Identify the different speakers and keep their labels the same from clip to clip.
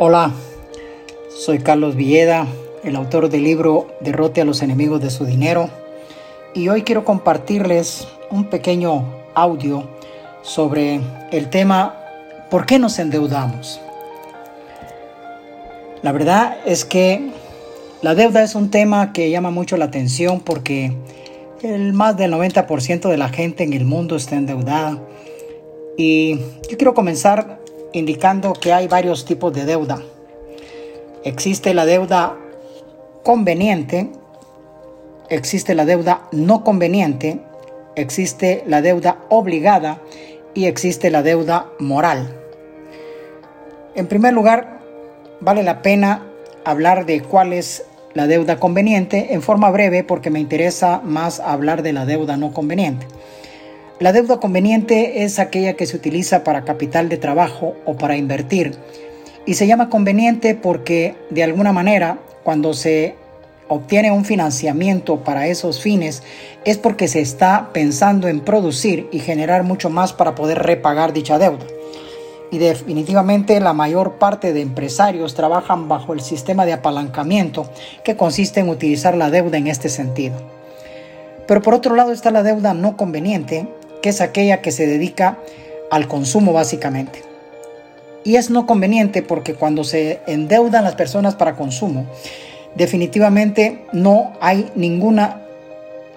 Speaker 1: Hola, soy Carlos Villeda, el autor del libro Derrote a los enemigos de su dinero, y hoy quiero compartirles un pequeño audio sobre el tema ¿por qué nos endeudamos? La verdad es que la deuda es un tema que llama mucho la atención porque el más del 90% de la gente en el mundo está endeudada. Y yo quiero comenzar indicando que hay varios tipos de deuda. Existe la deuda conveniente, existe la deuda no conveniente, existe la deuda obligada y existe la deuda moral. En primer lugar, vale la pena hablar de cuál es la deuda conveniente en forma breve porque me interesa más hablar de la deuda no conveniente. La deuda conveniente es aquella que se utiliza para capital de trabajo o para invertir y se llama conveniente porque de alguna manera cuando se obtiene un financiamiento para esos fines es porque se está pensando en producir y generar mucho más para poder repagar dicha deuda. Y definitivamente la mayor parte de empresarios trabajan bajo el sistema de apalancamiento que consiste en utilizar la deuda en este sentido. Pero por otro lado está la deuda no conveniente, que es aquella que se dedica al consumo básicamente. Y es no conveniente porque cuando se endeudan las personas para consumo, definitivamente no hay ninguna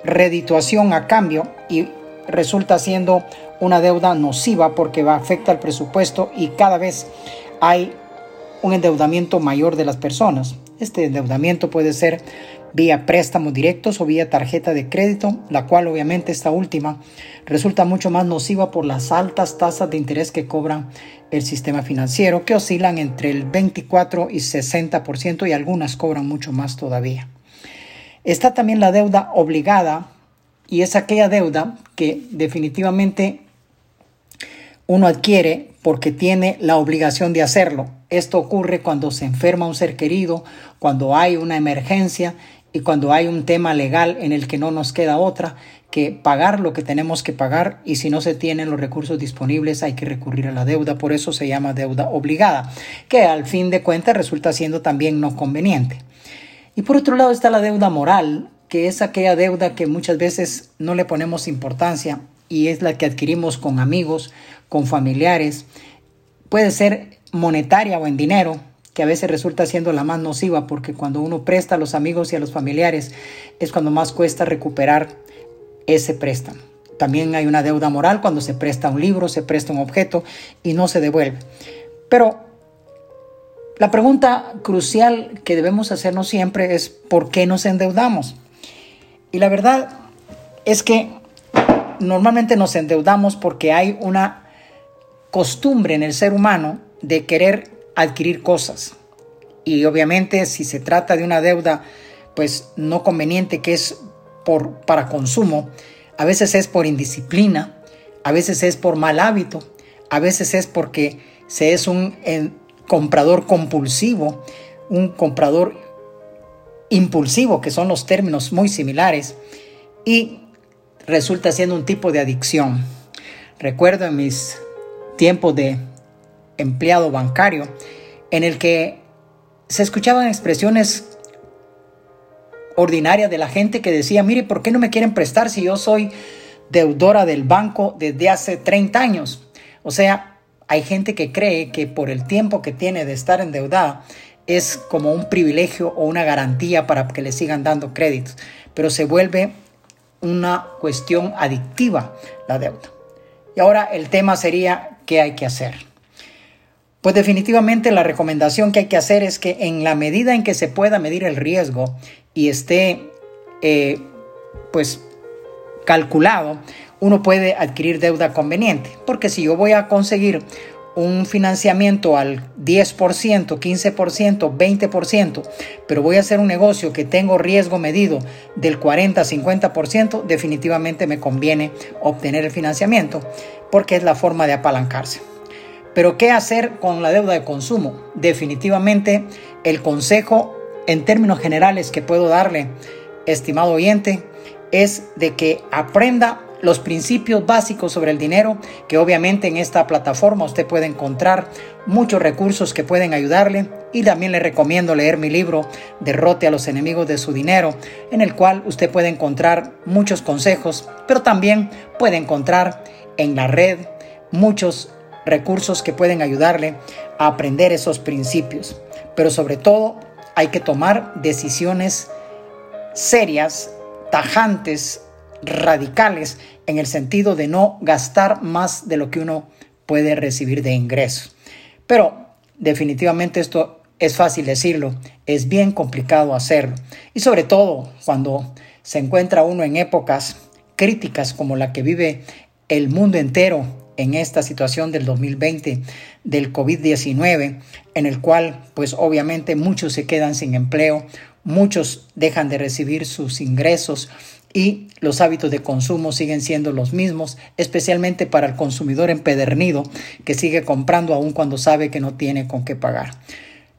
Speaker 1: redituación a cambio y resulta siendo una deuda nociva porque afecta al presupuesto y cada vez hay un endeudamiento mayor de las personas. Este endeudamiento puede ser vía préstamos directos o vía tarjeta de crédito, la cual obviamente esta última resulta mucho más nociva por las altas tasas de interés que cobran el sistema financiero, que oscilan entre el 24 y 60% y algunas cobran mucho más todavía. Está también la deuda obligada y es aquella deuda que definitivamente uno adquiere porque tiene la obligación de hacerlo. Esto ocurre cuando se enferma un ser querido, cuando hay una emergencia y cuando hay un tema legal en el que no nos queda otra que pagar lo que tenemos que pagar y si no se tienen los recursos disponibles hay que recurrir a la deuda, por eso se llama deuda obligada, que al fin de cuentas resulta siendo también no conveniente. Y por otro lado está la deuda moral, que es aquella deuda que muchas veces no le ponemos importancia y es la que adquirimos con amigos, con familiares, puede ser monetaria o en dinero, que a veces resulta siendo la más nociva porque cuando uno presta a los amigos y a los familiares es cuando más cuesta recuperar ese préstamo. También hay una deuda moral cuando se presta un libro, se presta un objeto y no se devuelve. Pero la pregunta crucial que debemos hacernos siempre es ¿por qué nos endeudamos? Y la verdad es que normalmente nos endeudamos porque hay una costumbre en el ser humano de querer adquirir cosas. Y obviamente si se trata de una deuda pues no conveniente que es por para consumo, a veces es por indisciplina, a veces es por mal hábito, a veces es porque se es un comprador compulsivo, un comprador impulsivo, que son los términos muy similares, y resulta siendo un tipo de adicción. Recuerdo en mis tiempos de empleado bancario, en el que se escuchaban expresiones ordinarias de la gente que decía, mire, ¿por qué no me quieren prestar si yo soy deudora del banco desde hace 30 años? O sea, hay gente que cree que por el tiempo que tiene de estar endeudada es como un privilegio o una garantía para que le sigan dando créditos, pero se vuelve una cuestión adictiva la deuda. Y ahora el tema sería, ¿qué hay que hacer? Pues definitivamente la recomendación que hay que hacer es que en la medida en que se pueda medir el riesgo y esté eh, pues calculado, uno puede adquirir deuda conveniente. Porque si yo voy a conseguir un financiamiento al 10%, 15%, 20%, pero voy a hacer un negocio que tengo riesgo medido del 40, 50%, definitivamente me conviene obtener el financiamiento porque es la forma de apalancarse. Pero ¿qué hacer con la deuda de consumo? Definitivamente el consejo en términos generales que puedo darle, estimado oyente, es de que aprenda los principios básicos sobre el dinero, que obviamente en esta plataforma usted puede encontrar muchos recursos que pueden ayudarle y también le recomiendo leer mi libro Derrote a los enemigos de su dinero, en el cual usted puede encontrar muchos consejos, pero también puede encontrar en la red muchos recursos que pueden ayudarle a aprender esos principios. Pero sobre todo hay que tomar decisiones serias, tajantes, radicales, en el sentido de no gastar más de lo que uno puede recibir de ingresos. Pero definitivamente esto es fácil decirlo, es bien complicado hacerlo. Y sobre todo cuando se encuentra uno en épocas críticas como la que vive el mundo entero en esta situación del 2020 del COVID-19, en el cual pues obviamente muchos se quedan sin empleo, muchos dejan de recibir sus ingresos y los hábitos de consumo siguen siendo los mismos, especialmente para el consumidor empedernido que sigue comprando aún cuando sabe que no tiene con qué pagar.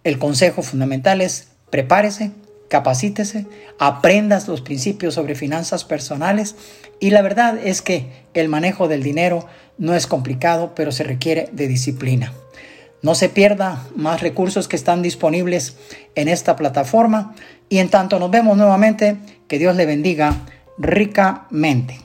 Speaker 1: El consejo fundamental es prepárese, capacítese, aprendas los principios sobre finanzas personales y la verdad es que el manejo del dinero no es complicado, pero se requiere de disciplina. No se pierda más recursos que están disponibles en esta plataforma y en tanto nos vemos nuevamente, que Dios le bendiga ricamente.